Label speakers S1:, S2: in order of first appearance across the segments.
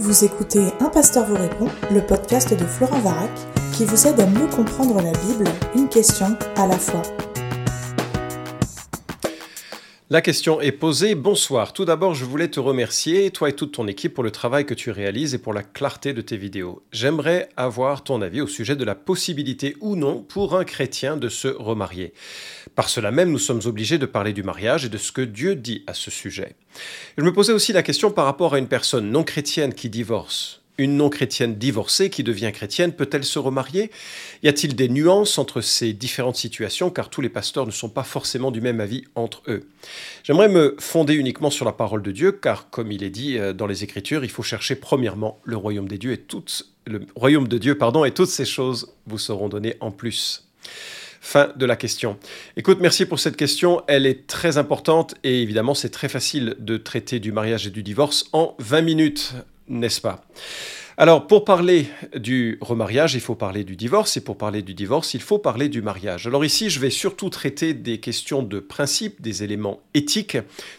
S1: Vous écoutez Un pasteur vous répond, le podcast de Florent Varac, qui vous aide à mieux comprendre la Bible, une question à la fois.
S2: La question est posée. Bonsoir. Tout d'abord, je voulais te remercier, toi et toute ton équipe, pour le travail que tu réalises et pour la clarté de tes vidéos. J'aimerais avoir ton avis au sujet de la possibilité ou non pour un chrétien de se remarier. Par cela même, nous sommes obligés de parler du mariage et de ce que Dieu dit à ce sujet. Je me posais aussi la question par rapport à une personne non chrétienne qui divorce une non-chrétienne divorcée qui devient chrétienne peut-elle se remarier? Y a-t-il des nuances entre ces différentes situations? Car tous les pasteurs ne sont pas forcément du même avis entre eux J'aimerais me fonder uniquement sur la parole de Dieu car comme il est dit euh, dans les Écritures, il faut chercher premièrement le royaume des dieux et toutes le royaume de Dieu pardon et toutes ces choses vous seront données en plus. Fin de la question. Écoute, merci pour cette question. Elle est très importante et évidemment, c'est très facile de traiter du mariage et du divorce en 20 minutes n'est-ce pas? Alors, pour parler du remariage, il faut parler du divorce, et pour parler du divorce, il faut parler du mariage. Alors ici, je vais surtout traiter des questions de principe, des éléments éthiques,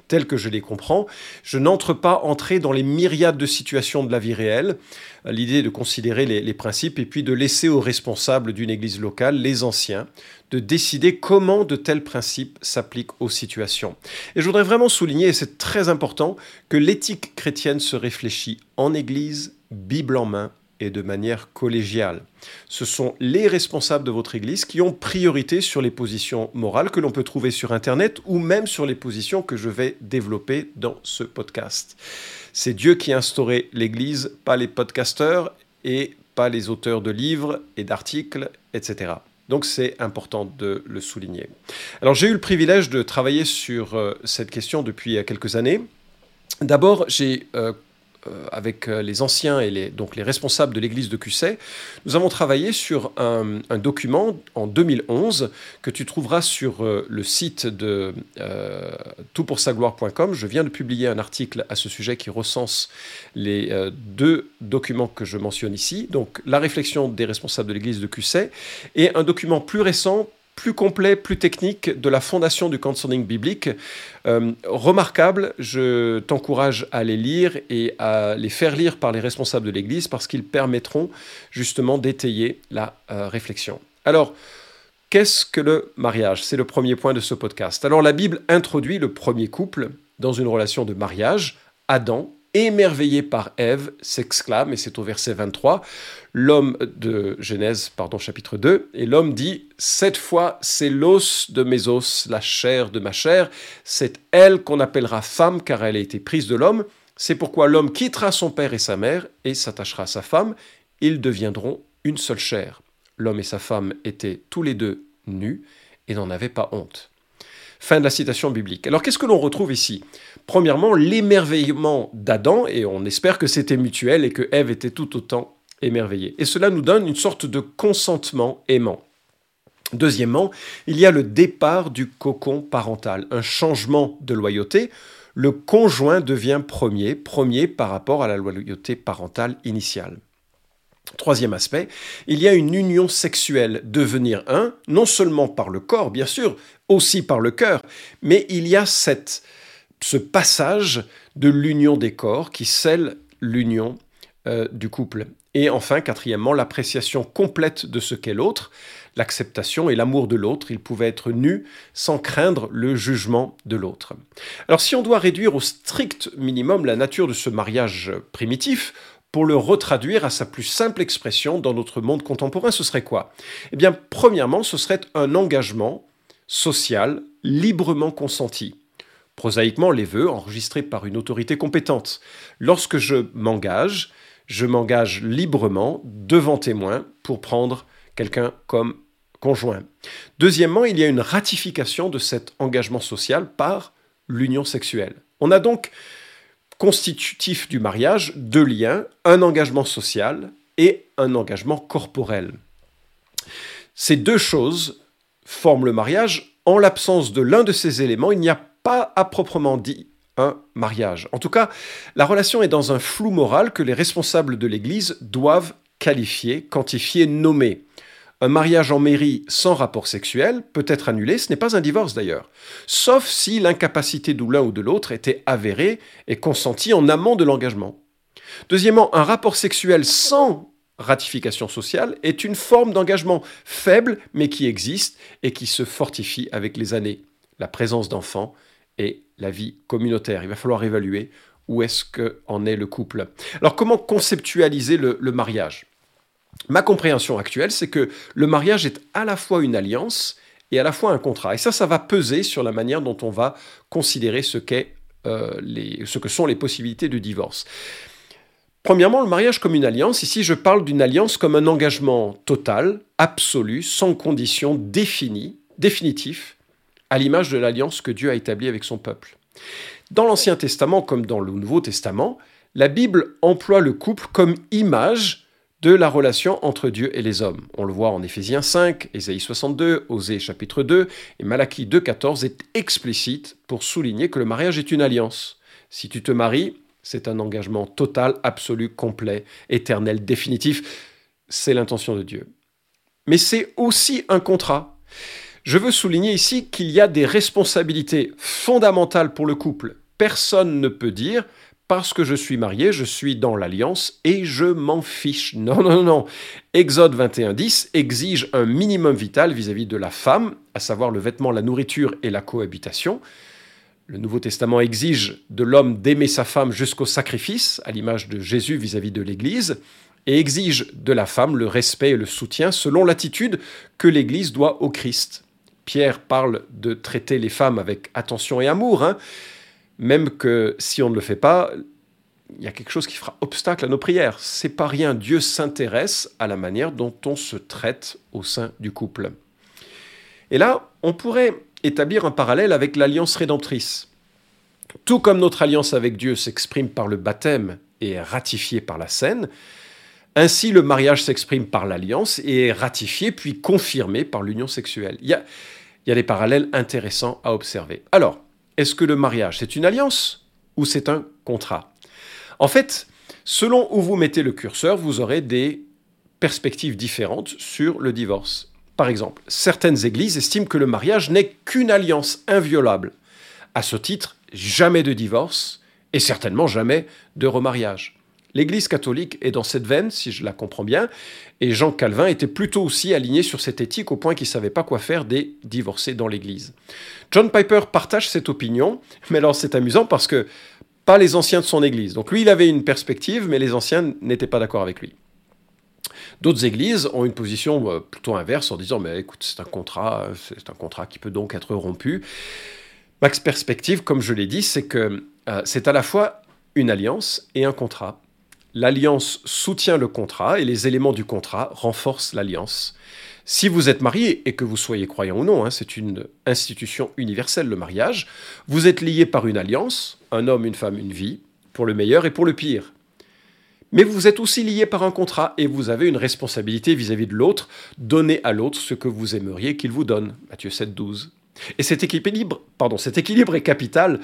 S2: tels que je les comprends. Je n'entre pas entrer dans les myriades de situations de la vie réelle. L'idée de considérer les, les principes et puis de laisser aux responsables d'une église locale, les anciens, de décider comment de tels principes s'appliquent aux situations. Et je voudrais vraiment souligner, et c'est très important, que l'éthique chrétienne se réfléchit en Église, Bible en main, et de manière collégiale. Ce sont les responsables de votre Église qui ont priorité sur les positions morales que l'on peut trouver sur Internet ou même sur les positions que je vais développer dans ce podcast. C'est Dieu qui a instauré l'Église, pas les podcasteurs et pas les auteurs de livres et d'articles, etc. Donc c'est important de le souligner. Alors j'ai eu le privilège de travailler sur euh, cette question depuis euh, quelques années. D'abord, j'ai euh, avec euh, les anciens et les, donc les responsables de l'église de Cusset, nous avons travaillé sur un, document en 2011 que tu trouveras sur euh, le site de toutpoursagloire.com. Je viens de publier un article à ce sujet qui recense les deux documents que je mentionne ici. Donc la réflexion des responsables de l'église de Cusset et un document plus récent plus complet, plus technique de la fondation du counseling biblique. Euh, remarquable, je t'encourage à les lire et à les faire lire par les responsables de l'Église parce qu'ils permettront justement d'étayer la euh, réflexion. Alors, qu'est-ce que le mariage? C'est le premier point de ce podcast. Alors, la Bible introduit le premier couple dans une relation de mariage, Adam émerveillé par Ève, s'exclame, et c'est au verset 23, l'homme de Genèse, pardon, chapitre 2, et l'homme dit, cette fois c'est l'os de mes os, la chair de ma chair, c'est elle qu'on appellera femme, car elle a été prise de l'homme, c'est pourquoi l'homme quittera son père et sa mère, et s'attachera à sa femme, ils deviendront une seule chair. L'homme et sa femme étaient tous les deux nus, et n'en avaient pas honte. Fin de la citation biblique. Alors qu'est-ce que l'on retrouve ici? Premièrement, l'émerveillement d'Adam, et on espère que c'était mutuel et que Ève était tout autant émerveillée. Et cela nous donne une sorte de consentement aimant. Deuxièmement, il y a le départ du cocon parental, un changement de loyauté. Le conjoint devient premier, premier par rapport à la loyauté parentale initiale. Troisième aspect, il y a une union sexuelle, devenir un, non seulement par le corps, bien sûr, aussi par le cœur, mais il y a cette, ce passage de l'union des corps qui scelle l'union euh, du couple. Et enfin, quatrièmement, l'appréciation complète de ce qu'est l'autre, l'acceptation et l'amour de l'autre. Il pouvait être nu sans craindre le jugement de l'autre. Alors si on doit réduire au strict minimum la nature de ce mariage primitif, pour le retraduire à sa plus simple expression dans notre monde contemporain, ce serait quoi? Eh bien, premièrement, ce serait un engagement social librement consenti. Prosaïquement, les vœux enregistrés par une autorité compétente. Lorsque je m'engage, je m'engage librement devant témoin pour prendre quelqu'un comme conjoint. Deuxièmement, il y a une ratification de cet engagement social par l'union sexuelle. On a donc constitutif du mariage deux liens, un engagement social et un engagement corporel. Ces deux choses forment le mariage. En l'absence de l'un de ces éléments, il n'y a pas à proprement dit un mariage. En tout cas, la relation est dans un flou moral que les responsables de l'Église doivent qualifier, quantifier, nommer. Un mariage en mairie sans rapport sexuel peut être annulé, ce n'est pas un divorce d'ailleurs, sauf si l'incapacité de l'un ou de l'autre était avérée et consentie en amont de l'engagement. Deuxièmement, un rapport sexuel sans ratification sociale est une forme d'engagement faible mais qui existe et qui se fortifie avec les années. La présence d'enfants et la vie communautaire. Il va falloir évaluer où est-ce qu'en est le couple. Alors comment conceptualiser le, le mariage? Ma compréhension actuelle, c'est que le mariage est à la fois une alliance et à la fois un contrat. Et ça, ça va peser sur la manière dont on va considérer ce, qu'est, euh, que sont les possibilités de divorce. Premièrement, le mariage comme une alliance. Ici, je parle d'une alliance comme un engagement total, absolu, sans condition définie, définitif, à l'image de l'alliance que Dieu a établie avec son peuple. Dans l'Ancien Testament comme dans le Nouveau Testament, la Bible emploie le couple comme image de la relation entre Dieu et les hommes. On le voit en Éphésiens 5, Ésaïe 62, Osée chapitre 2 et Malachie 2.14 est explicite pour souligner que le mariage est une alliance. Si tu te maries, c'est un engagement total, absolu, complet, éternel, définitif. C'est l'intention de Dieu. Mais c'est aussi un contrat. Je veux souligner ici qu'il y a des responsabilités fondamentales pour le couple. Personne ne peut dire parce que je suis marié, je suis dans l'alliance et je m'en fiche. Non, non, non. Exode 21.10 exige un minimum vital vis-à-vis de la femme, à savoir le vêtement, la nourriture et la cohabitation. Le Nouveau Testament exige de l'homme d'aimer sa femme jusqu'au sacrifice, à l'image de Jésus vis-à-vis de l'Église, et exige de la femme le respect et le soutien selon l'attitude que l'Église doit au Christ. Pierre parle de traiter les femmes avec attention et amour. Hein même que si on ne le fait pas, il y a quelque chose qui fera obstacle à nos prières. C'est pas rien. Dieu s'intéresse à la manière dont on se traite au sein du couple. Et là, on pourrait établir un parallèle avec l'alliance rédemptrice. Tout comme notre alliance avec Dieu s'exprime par le baptême et est ratifiée par la scène, ainsi le mariage s'exprime par l'alliance et est ratifié puis confirmé par l'union sexuelle. Il y a, il y a des parallèles intéressants à observer. Alors, est-ce que le mariage, c'est une alliance ou c'est un contrat? En fait, selon où vous mettez le curseur, vous aurez des perspectives différentes sur le divorce. Par exemple, certaines églises estiment que le mariage n'est qu'une alliance inviolable. À ce titre, jamais de divorce et certainement jamais de remariage. L'Église catholique est dans cette veine, si je la comprends bien, et Jean Calvin était plutôt aussi aligné sur cette éthique au point qu'il ne savait pas quoi faire des divorcés dans l'Église. John Piper partage cette opinion, mais alors c'est amusant parce que pas les anciens de son Église. Donc lui, il avait une perspective, mais les anciens n'étaient pas d'accord avec lui. D'autres églises ont une position euh, plutôt inverse en disant mais écoute c'est un contrat, c'est un contrat qui peut donc être rompu. Max perspective, comme je l'ai dit, c'est que euh, c'est à la fois une alliance et un contrat. L'alliance soutient le contrat et les éléments du contrat renforcent l'alliance. Si vous êtes marié et que vous soyez croyant ou non, hein, c'est une institution universelle le mariage, vous êtes lié par une alliance, un homme, une femme, une vie, pour le meilleur et pour le pire. Mais vous êtes aussi lié par un contrat et vous avez une responsabilité vis-à-vis de l'autre, donner à l'autre ce que vous aimeriez qu'il vous donne. Matthieu 7, 12. Et cet équilibre, pardon, cet équilibre est capital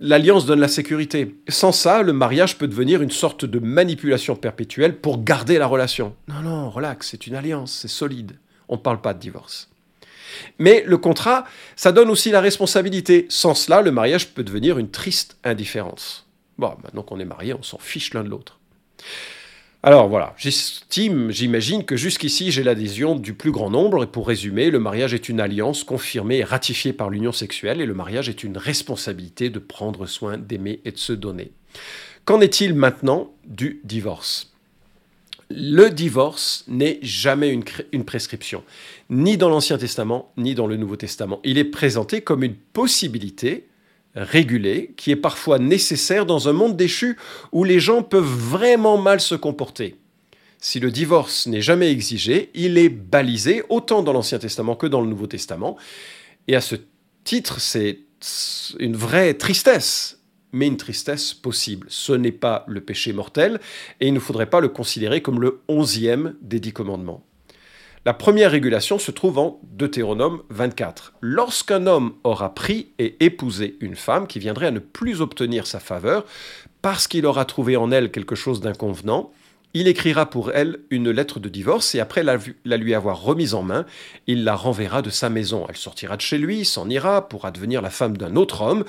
S2: l'alliance donne la sécurité. Sans ça, le mariage peut devenir une sorte de manipulation perpétuelle pour garder la relation. Non, non, relax, c'est une alliance, c'est solide. On ne parle pas de divorce. Mais le contrat, ça donne aussi la responsabilité. Sans cela, le mariage peut devenir une triste indifférence. Bon, maintenant qu'on est marié, on s'en fiche l'un de l'autre. Alors voilà, j'estime, j'imagine que jusqu'ici j'ai l'adhésion du plus grand nombre, et pour résumer, le mariage est une alliance confirmée et ratifiée par l'union sexuelle, et le mariage est une responsabilité de prendre soin, d'aimer et de se donner. Qu'en est-il maintenant du divorce? Le divorce n'est jamais une, une prescription, ni dans l'Ancien Testament, ni dans le Nouveau Testament. Il est présenté comme une possibilité régulé, qui est parfois nécessaire dans un monde déchu où les gens peuvent vraiment mal se comporter. Si le divorce n'est jamais exigé, il est balisé autant dans l'Ancien Testament que dans le Nouveau Testament. Et à ce titre, c'est une vraie tristesse, mais une tristesse possible. Ce n'est pas le péché mortel, et il ne faudrait pas le considérer comme le onzième des dix commandements. La première régulation se trouve en Deutéronome 24. Lorsqu'un homme aura pris et épousé une femme qui viendrait à ne plus obtenir sa faveur parce qu'il aura trouvé en elle quelque chose d'inconvenant, il écrira pour elle une lettre de divorce et après la, lui avoir remise en main, il la renverra de sa maison. Elle sortira de chez lui, s'en ira, pourra devenir la femme d'un autre homme.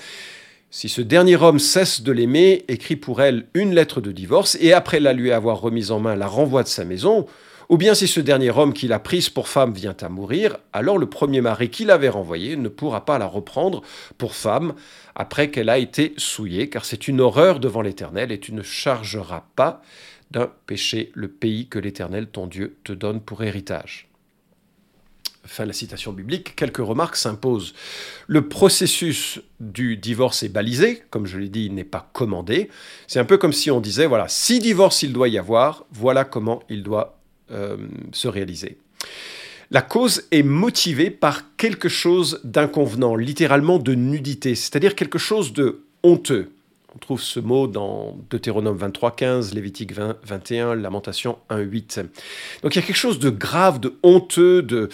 S2: Si ce dernier homme cesse de l'aimer, écrit pour elle une lettre de divorce, et après la lui avoir remise en main, la renvoie de sa maison, ou bien si ce dernier homme qui l'a prise pour femme vient à mourir, alors le premier mari qui l'avait renvoyée ne pourra pas la reprendre pour femme après qu'elle a été souillée, car c'est une horreur devant l'Éternel, et tu ne chargeras pas d'un péché le pays que l'Éternel, ton Dieu, te donne pour héritage. Fin de la citation biblique, quelques remarques s'imposent. Le processus du divorce est balisé, comme je l'ai dit, il n'est pas commandé. C'est un peu comme si on disait, voilà, si divorce il doit y avoir, voilà comment il doit se réaliser. La cause est motivée par quelque chose d'inconvenant, littéralement de nudité, c'est-à-dire quelque chose de honteux. On trouve ce mot dans Deutéronome 23, 15, Lévitique 20, 21, Lamentation 1, 8. Donc il y a quelque chose de grave, de honteux,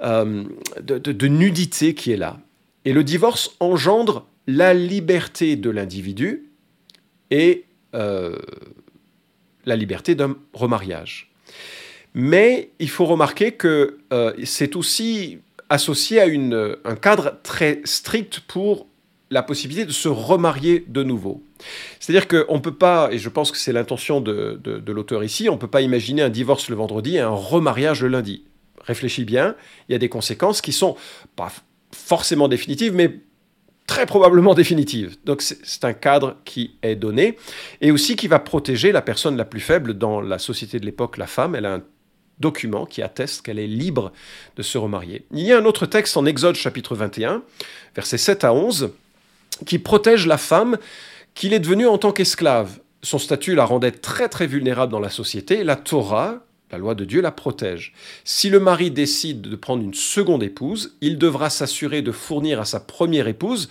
S2: euh, de, de, nudité qui est là. Et le divorce engendre la liberté de l'individu et euh, la liberté d'un remariage. Mais il faut remarquer que euh, c'est aussi associé à une, un cadre très strict pour la possibilité de se remarier de nouveau. C'est-à-dire qu'on ne peut pas, et je pense que c'est l'intention de, l'auteur ici, on ne peut pas imaginer un divorce le vendredi et un remariage le lundi. Réfléchis bien, il y a des conséquences qui sont pas forcément définitives, mais très probablement définitives. Donc c'est un cadre qui est donné, et aussi qui va protéger la personne la plus faible dans la société de l'époque, la femme. Elle a un document qui atteste qu'elle est libre de se remarier. Il y a un autre texte en Exode chapitre 21, versets 7 à 11, qui protège la femme qu'il est devenu en tant qu'esclave. Son statut la rendait très très vulnérable dans la société. La Torah, la loi de Dieu, la protège. Si le mari décide de prendre une seconde épouse, il devra s'assurer de fournir à sa première épouse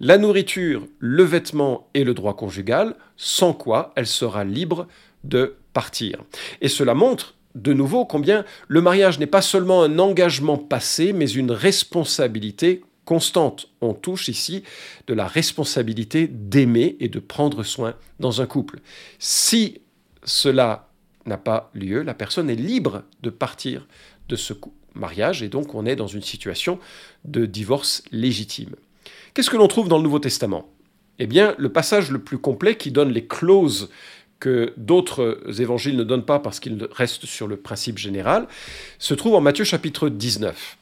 S2: la nourriture, le vêtement et le droit conjugal, sans quoi elle sera libre de partir. Et cela montre de nouveau combien le mariage n'est pas seulement un engagement passé, mais une responsabilité constante. On touche ici de la responsabilité d'aimer et de prendre soin dans un couple. Si cela n'a pas lieu, la personne est libre de partir de ce mariage et donc on est dans une situation de divorce légitime. Qu'est-ce que l'on trouve dans le Nouveau Testament? Eh bien, le passage le plus complet qui donne les clauses que d'autres évangiles ne donnent pas parce qu'ils restent sur le principe général, se trouve en Matthieu chapitre 19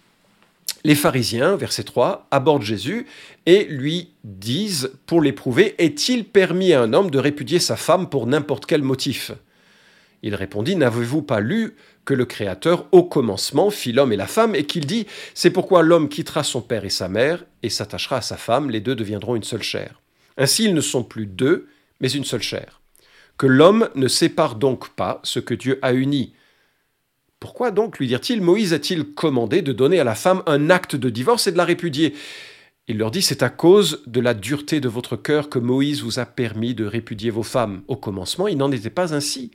S2: les pharisiens, verset 3, abordent Jésus et lui disent, pour l'éprouver, Est-il permis à un homme de répudier sa femme pour n'importe quel motif? Il répondit, N'avez-vous pas lu que le Créateur, au commencement, fit l'homme et la femme, et qu'il dit, C'est pourquoi l'homme quittera son père et sa mère, et s'attachera à sa femme, les deux deviendront une seule chair. Ainsi ils ne sont plus deux, mais une seule chair. Que l'homme ne sépare donc pas ce que Dieu a uni. Pourquoi donc, lui dirent-ils, Moïse a-t-il commandé de donner à la femme un acte de divorce et de la répudier? Il leur dit, c'est à cause de la dureté de votre cœur que Moïse vous a permis de répudier vos femmes. Au commencement, il n'en était pas ainsi.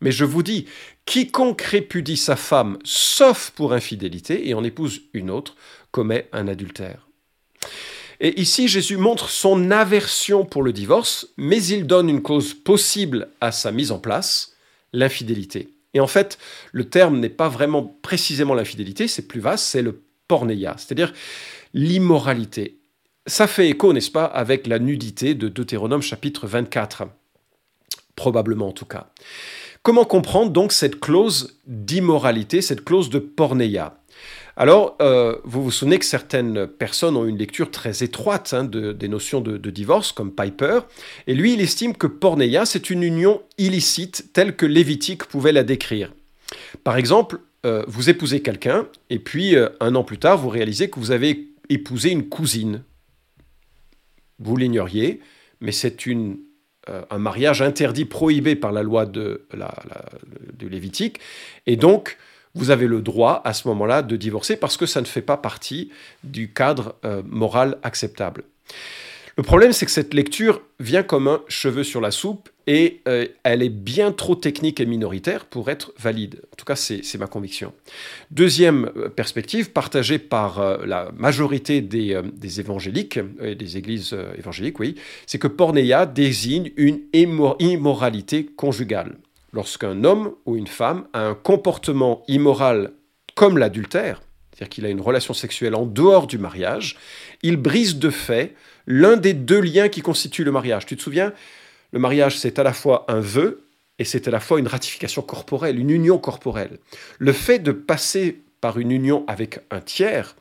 S2: Mais je vous dis, quiconque répudie sa femme, sauf pour infidélité, et en épouse une autre, commet un adultère. Et ici, Jésus montre son aversion pour le divorce, mais il donne une cause possible à sa mise en place, l'infidélité. Et en fait, le terme n'est pas vraiment précisément l'infidélité, c'est plus vaste, c'est le pornéia, c'est-à-dire l'immoralité. Ça fait écho, n'est-ce pas, avec la nudité de Deutéronome chapitre 24, probablement en tout cas. Comment comprendre donc cette clause d'immoralité, cette clause de pornéia alors, euh, vous vous souvenez que certaines personnes ont une lecture très étroite hein, des notions de, divorce, comme Piper, et lui, il estime que porneia, c'est une union illicite telle que Lévitique pouvait la décrire. Par exemple, euh, vous épousez quelqu'un, et puis euh, un an plus tard, vous réalisez que vous avez épousé une cousine. Vous l'ignoriez, mais c'est un mariage interdit, prohibé par la loi de, de Lévitique, et donc vous avez le droit à ce moment-là de divorcer parce que ça ne fait pas partie du cadre euh, moral acceptable. Le problème, c'est que cette lecture vient comme un cheveu sur la soupe et euh, elle est bien trop technique et minoritaire pour être valide. En tout cas, c'est ma conviction. Deuxième euh, perspective, partagée par la majorité des, évangéliques, des églises évangéliques, oui, c'est que pornéia désigne une immoralité conjugale. Lorsqu'un homme ou une femme a un comportement immoral comme l'adultère, c'est-à-dire qu'il a une relation sexuelle en dehors du mariage, il brise de fait l'un des deux liens qui constituent le mariage. Tu te souviens Le mariage, c'est à la fois un vœu et c'est à la fois une ratification corporelle, une union corporelle. Le fait de passer par une union avec un tiers,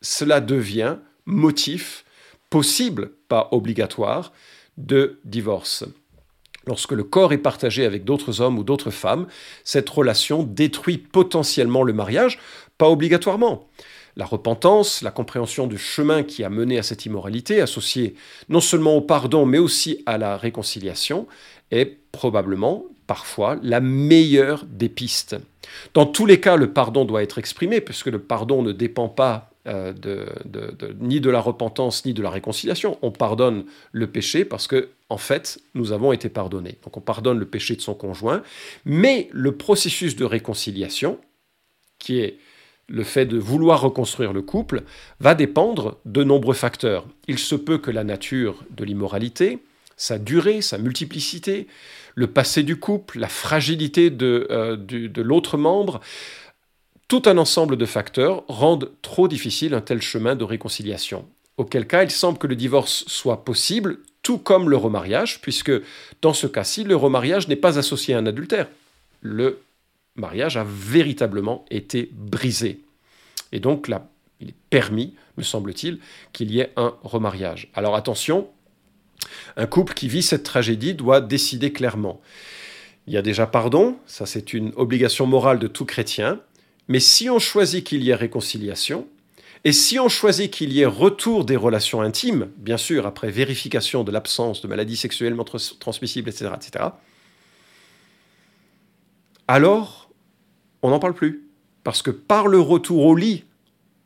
S2: cela devient motif possible, pas obligatoire, de divorce. Lorsque le corps est partagé avec d'autres hommes ou d'autres femmes, cette relation détruit potentiellement le mariage, pas obligatoirement. La repentance, la compréhension du chemin qui a mené à cette immoralité, associée non seulement au pardon, mais aussi à la réconciliation, est probablement, parfois, la meilleure des pistes. Dans tous les cas, le pardon doit être exprimé, puisque le pardon ne dépend pas euh, ni de la repentance ni de la réconciliation. On pardonne le péché parce que, en fait, nous avons été pardonnés. Donc on pardonne le péché de son conjoint, mais le processus de réconciliation, qui est le fait de vouloir reconstruire le couple, va dépendre de nombreux facteurs. Il se peut que la nature de l'immoralité, sa durée, sa multiplicité, le passé du couple, la fragilité de, euh, de l'autre membre, tout un ensemble de facteurs rendent trop difficile un tel chemin de réconciliation. Auquel cas, il semble que le divorce soit possible, tout comme le remariage, puisque dans ce cas-ci, le remariage n'est pas associé à un adultère. Le mariage a véritablement été brisé. Et donc là, il est permis, me semble-t-il, qu'il y ait un remariage. Alors attention, un couple qui vit cette tragédie doit décider clairement. Il y a déjà pardon, ça c'est une obligation morale de tout chrétien, mais si on choisit qu'il y ait réconciliation, et si on choisit qu'il y ait retour des relations intimes, bien sûr, après vérification de l'absence de maladies sexuellement transmissibles, etc., etc., alors on n'en parle plus. Parce que par le retour au lit,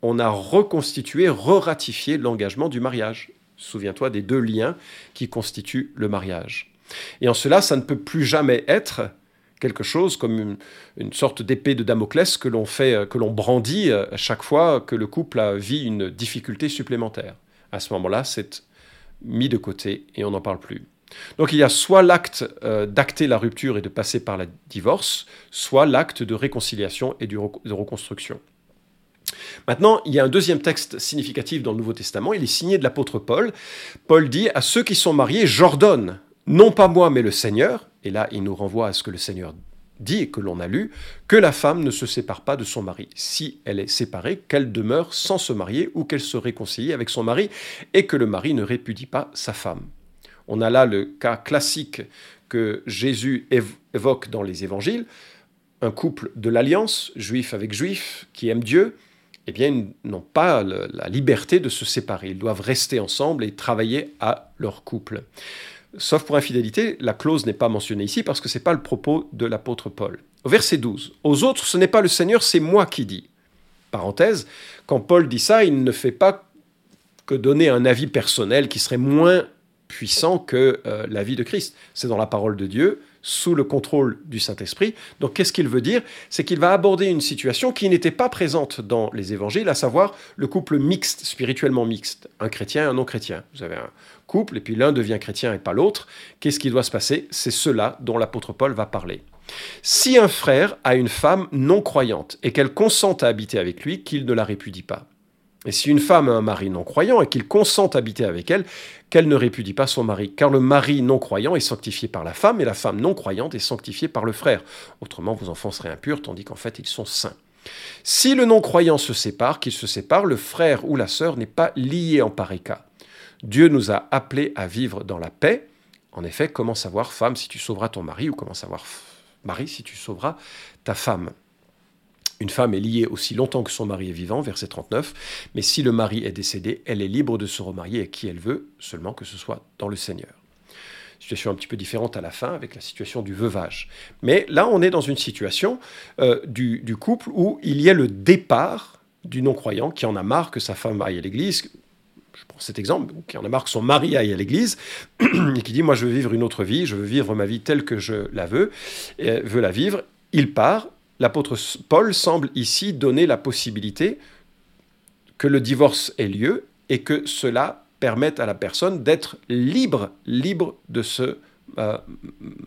S2: on a reconstitué, re-ratifié l'engagement du mariage. Souviens-toi des deux liens qui constituent le mariage. Et en cela, ça ne peut plus jamais être quelque chose comme une, sorte d'épée de Damoclès que l'on fait, euh, que l'on brandit euh, à chaque fois que le couple vit une difficulté supplémentaire. À ce moment-là, c'est mis de côté et on n'en parle plus. Donc il y a soit l'acte euh, d'acter la rupture et de passer par la divorce, soit l'acte de réconciliation et de reconstruction. Maintenant, il y a un deuxième texte significatif dans le Nouveau Testament, il est signé de l'apôtre Paul. Paul dit, à ceux qui sont mariés, j'ordonne, non pas moi, mais le Seigneur, et là il nous renvoie à ce que le Seigneur dit et que l'on a lu, que la femme ne se sépare pas de son mari. Si elle est séparée, qu'elle demeure sans se marier ou qu'elle se réconcilie avec son mari et que le mari ne répudie pas sa femme. On a là le cas classique que Jésus évoque dans les évangiles, un couple de l'alliance, juif avec juif, qui aime Dieu, eh bien, ils n'ont pas la liberté de se séparer. Ils doivent rester ensemble et travailler à leur couple. Sauf pour infidélité, la clause n'est pas mentionnée ici parce que ce n'est pas le propos de l'apôtre Paul. Au verset 12, Aux autres, ce n'est pas le Seigneur, c'est moi qui dis. Parenthèse, quand Paul dit ça, il ne fait pas que donner un avis personnel qui serait moins puissant que euh, l'avis de Christ. C'est dans la parole de Dieu, sous le contrôle du Saint-Esprit. Donc qu'est-ce qu'il veut dire? C'est qu'il va aborder une situation qui n'était pas présente dans les évangiles, à savoir le couple mixte, spirituellement mixte, un chrétien et un non-chrétien. Vous avez un couple, et puis l'un devient chrétien et pas l'autre. Qu'est-ce qui doit se passer? C'est cela dont l'apôtre Paul va parler. Si un frère a une femme non croyante et qu'elle consent à habiter avec lui, qu'il ne la répudie pas. Et si une femme a un mari non croyant et qu'il consent à habiter avec elle, qu'elle ne répudie pas son mari, car le mari non croyant est sanctifié par la femme et la femme non croyante est sanctifiée par le frère. Autrement, vos enfants seraient impurs, tandis qu'en fait ils sont saints. Si le non-croyant se sépare, qu'il se sépare, le frère ou la sœur n'est pas lié en pareil cas. Dieu nous a appelés à vivre dans la paix. En effet, comment savoir, femme, si tu sauveras ton mari, ou comment savoir, mari, si tu sauveras ta femme? Une femme est liée aussi longtemps que son mari est vivant, verset 39, mais si le mari est décédé, elle est libre de se remarier avec qui elle veut, seulement que ce soit dans le Seigneur. Situation un petit peu différente à la fin avec la situation du veuvage. Mais là, on est dans une situation euh, du, couple où il y a le départ du non-croyant qui en a marre que sa femme aille à l'église, je prends cet exemple, qui en a marre que son mari aille à l'église, et qui dit, moi je veux vivre une autre vie, je veux vivre ma vie telle que je la veux, et veut la vivre, il part, l'apôtre Paul semble ici donner la possibilité que le divorce ait lieu et que cela permette à la personne d'être libre, libre de se euh,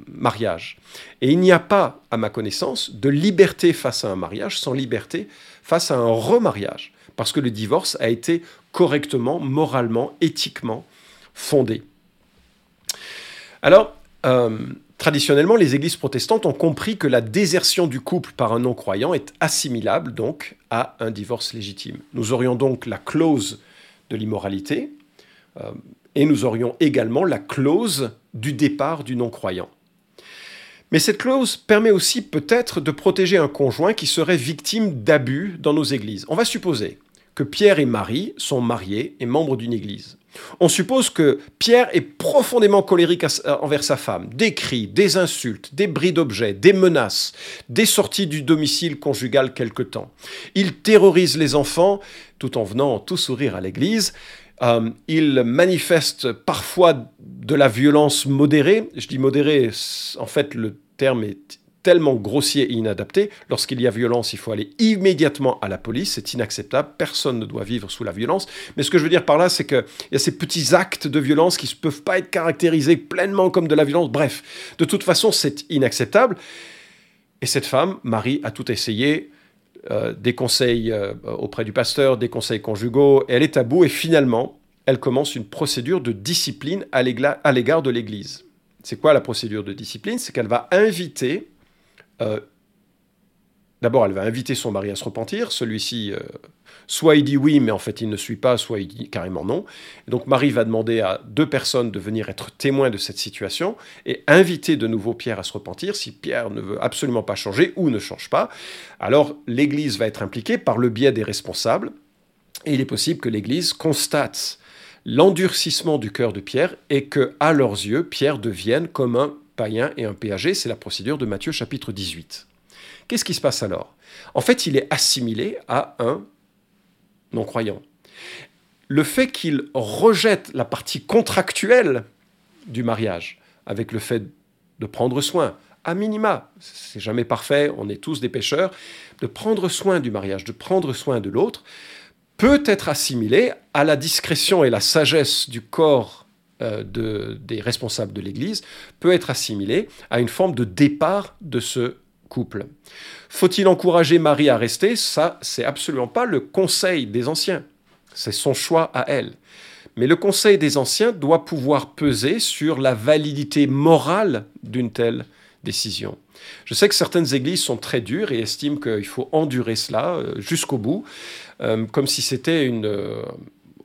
S2: mariage. Et il n'y a pas, à ma connaissance, de liberté face à un mariage sans liberté face à un remariage, parce que le divorce a été correctement, moralement, éthiquement fondé. Alors, euh, traditionnellement, les églises protestantes ont compris que la désertion du couple par un non-croyant est assimilable donc à un divorce légitime. Nous aurions donc la clause de l'immoralité euh, et nous aurions également la clause du départ du non-croyant. Mais cette clause permet aussi peut-être de protéger un conjoint qui serait victime d'abus dans nos églises. On va supposer que Pierre et Marie sont mariés et membres d'une église. On suppose que Pierre est profondément colérique envers sa femme. Des cris, des insultes, des bris d'objets, des menaces, des sorties du domicile conjugal quelque temps. Il terrorise les enfants tout en venant tout sourire à l'église. Euh, il manifeste parfois de la violence modérée. Je dis modérée, en fait le terme est tellement grossier et inadapté. Lorsqu'il y a violence, il faut aller immédiatement à la police. C'est inacceptable. Personne ne doit vivre sous la violence. Mais ce que je veux dire par là, c'est qu'il y a ces petits actes de violence qui ne peuvent pas être caractérisés pleinement comme de la violence. Bref, de toute façon, c'est inacceptable. Et cette femme, Marie, a tout essayé. Euh, des conseils euh, auprès du pasteur, des conseils conjugaux. elle est à bout et finalement, elle commence une procédure de discipline à l'égard de l'Église. C'est quoi la procédure de discipline? C'est qu'elle va inviter euh, d'abord, elle va inviter son mari à se repentir. Celui-ci, euh, soit il dit oui, mais en fait il ne suit pas, soit il dit carrément non. donc Marie va demander à deux personnes de venir être témoins de cette situation et inviter de nouveau Pierre à se repentir. Si Pierre ne veut absolument pas changer ou ne change pas, alors l'Église va être impliquée par le biais des responsables. Et il est possible que l'Église constate l'endurcissement du cœur de Pierre et que, à leurs yeux, Pierre devienne comme un et un péager, c'est la procédure de Matthieu chapitre 18. Qu'est-ce qui se passe alors? En fait, il est assimilé à un non-croyant. Le fait qu'il rejette la partie contractuelle du mariage, avec le fait de prendre soin, à minima, c'est jamais parfait, on est tous des pécheurs, de prendre soin du mariage, de prendre soin de l'autre, peut être assimilé à la discrétion et la sagesse du corps euh, de, des responsables de l'Église peut être assimilé à une forme de départ de ce couple. Faut-il encourager Marie à rester? Ça, c'est absolument pas le conseil des anciens. C'est son choix à elle. Mais le conseil des anciens doit pouvoir peser sur la validité morale d'une telle décision. Je sais que certaines églises sont très dures et estiment qu'il faut endurer cela euh, jusqu'au bout, euh, comme si c'était une,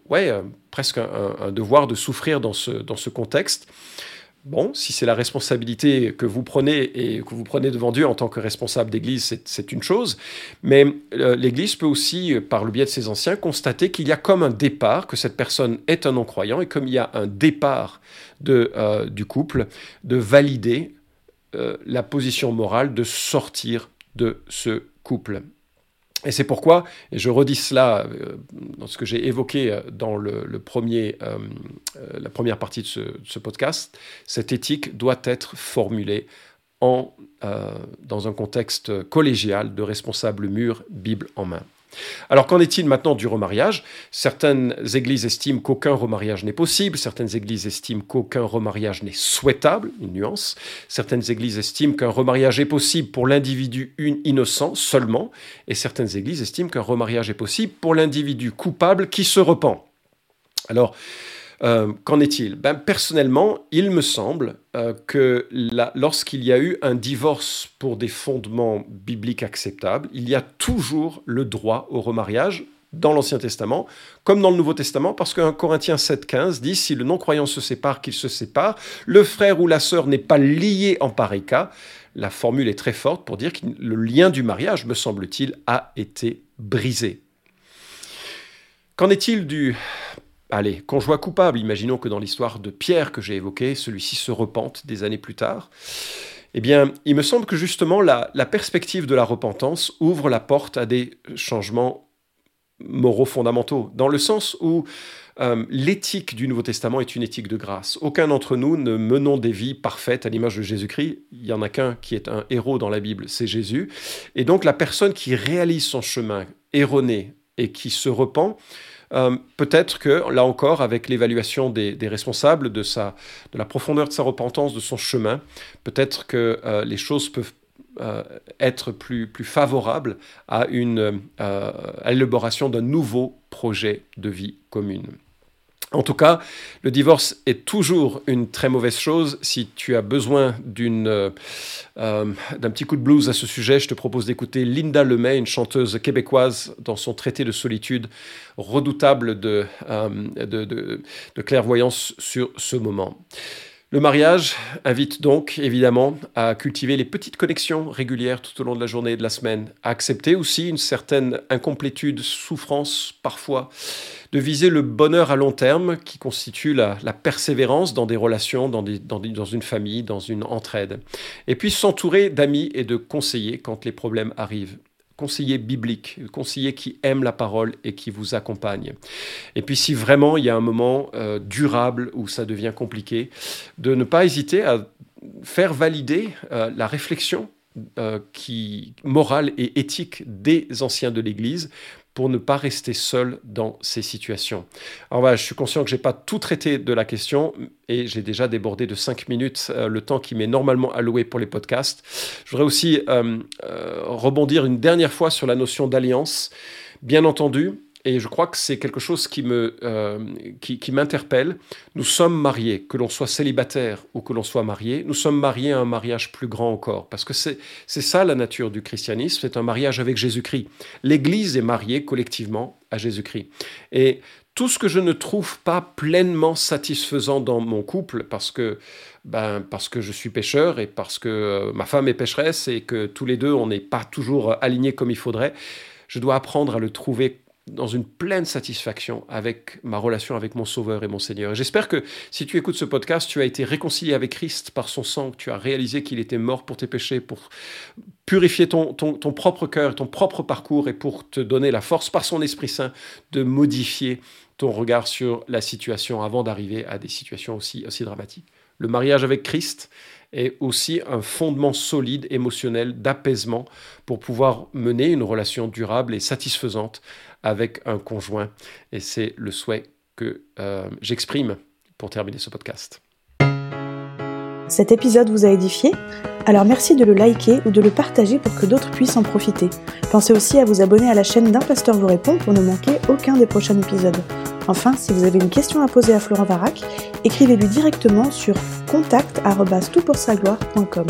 S2: ouais, euh, presque un, devoir de souffrir dans ce, contexte. Bon, si c'est la responsabilité que vous prenez et que vous prenez devant Dieu en tant que responsable d'Église, c'est une chose. Mais euh, l'Église peut aussi, euh, par le biais de ses anciens, constater qu'il y a comme un départ, que cette personne est un non-croyant, et comme il y a un départ du couple, de valider la position morale de sortir de ce couple. Et c'est pourquoi, et je redis cela euh, dans ce que j'ai évoqué euh, dans euh, la première partie de ce, podcast, cette éthique doit être formulée dans un contexte collégial de responsables mûrs, Bible en main. Alors qu'en est-il maintenant du remariage? Certaines églises estiment qu'aucun remariage n'est possible, certaines églises estiment qu'aucun remariage n'est souhaitable, une nuance, certaines églises estiment qu'un remariage est possible pour l'individu innocent seulement, et certaines églises estiment qu'un remariage est possible pour l'individu coupable qui se repent. Alors, euh, qu'en est-il? Ben, Personnellement, il me semble euh, que lorsqu'il y a eu un divorce pour des fondements bibliques acceptables, il y a toujours le droit au remariage dans l'Ancien Testament, comme dans le Nouveau Testament, parce qu'un Corinthiens 7,15 dit si le non-croyant se sépare, qu'il se sépare, le frère ou la sœur n'est pas lié en pareil cas. La formule est très forte pour dire que le lien du mariage, me semble-t-il, a été brisé. Qu'en est-il du allez, conjoint coupable, imaginons que dans l'histoire de Pierre que j'ai évoquée, celui-ci se repente des années plus tard, eh bien, il me semble que justement la, perspective de la repentance ouvre la porte à des changements moraux fondamentaux, dans le sens où euh, l'éthique du Nouveau Testament est une éthique de grâce. Aucun d'entre nous ne menons des vies parfaites à l'image de Jésus-Christ. Il n'y en a qu'un qui est un héros dans la Bible, c'est Jésus. Et donc la personne qui réalise son chemin erroné et qui se repent, euh, peut-être que, là encore, avec l'évaluation des, responsables, de, la profondeur de sa repentance, de son chemin, peut-être que euh, les choses peuvent euh, être plus, plus favorables à une à l'élaboration d'un nouveau projet de vie commune. En tout cas, le divorce est toujours une très mauvaise chose. Si tu as besoin euh, euh, d'un petit coup de blues à ce sujet, je te propose d'écouter Linda Lemay, une chanteuse québécoise, dans son traité de solitude, redoutable de, euh, de clairvoyance sur ce moment. Le mariage invite donc évidemment à cultiver les petites connexions régulières tout au long de la journée et de la semaine, à accepter aussi une certaine incomplétude, souffrance parfois, de viser le bonheur à long terme qui constitue la, persévérance dans des relations, dans, dans une famille, dans une entraide. Et puis s'entourer d'amis et de conseillers quand les problèmes arrivent conseiller biblique, conseiller qui aime la parole et qui vous accompagne. Et puis si vraiment il y a un moment euh, durable où ça devient compliqué, de ne pas hésiter à faire valider euh, la réflexion euh, qui, morale et éthique des anciens de l'Église pour ne pas rester seul dans ces situations. Alors voilà, je suis conscient que je n'ai pas tout traité de la question et j'ai déjà débordé de 5 minutes euh, le temps qui m'est normalement alloué pour les podcasts. Je voudrais aussi euh, rebondir une dernière fois sur la notion d'alliance. Bien entendu, et je crois que c'est quelque chose qui me euh, qui, m'interpelle. Nous sommes mariés, que l'on soit célibataire ou que l'on soit marié, nous sommes mariés à un mariage plus grand encore, parce que c'est c'est ça la nature du christianisme, c'est un mariage avec Jésus-Christ. L'Église est mariée collectivement à Jésus-Christ. Et tout ce que je ne trouve pas pleinement satisfaisant dans mon couple, parce que, ben, parce que je suis pécheur et parce que euh, ma femme est pécheresse et que tous les deux, on n'est pas toujours alignés comme il faudrait, je dois apprendre à le trouver dans une pleine satisfaction avec ma relation avec mon Sauveur et mon Seigneur. j'espère que si tu écoutes ce podcast, tu as été réconcilié avec Christ par son sang, que tu as réalisé qu'il était mort pour tes péchés, pour purifier ton, ton, ton propre cœur, ton propre parcours et pour te donner la force par son Esprit Saint de modifier ton regard sur la situation avant d'arriver à des situations aussi, aussi dramatiques. Le mariage avec Christ, est aussi un fondement solide émotionnel d'apaisement pour pouvoir mener une relation durable et satisfaisante avec un conjoint. Et c'est le souhait que euh, j'exprime pour terminer ce podcast.
S1: Cet épisode vous a édifié? Alors merci de le liker ou de le partager pour que d'autres puissent en profiter. Pensez aussi à vous abonner à la chaîne d'un pasteur vous répond pour ne manquer aucun des prochains épisodes. Enfin, si vous avez une question à poser à Florent Varac, écrivez-lui directement sur contact.toutpoursagloire.com.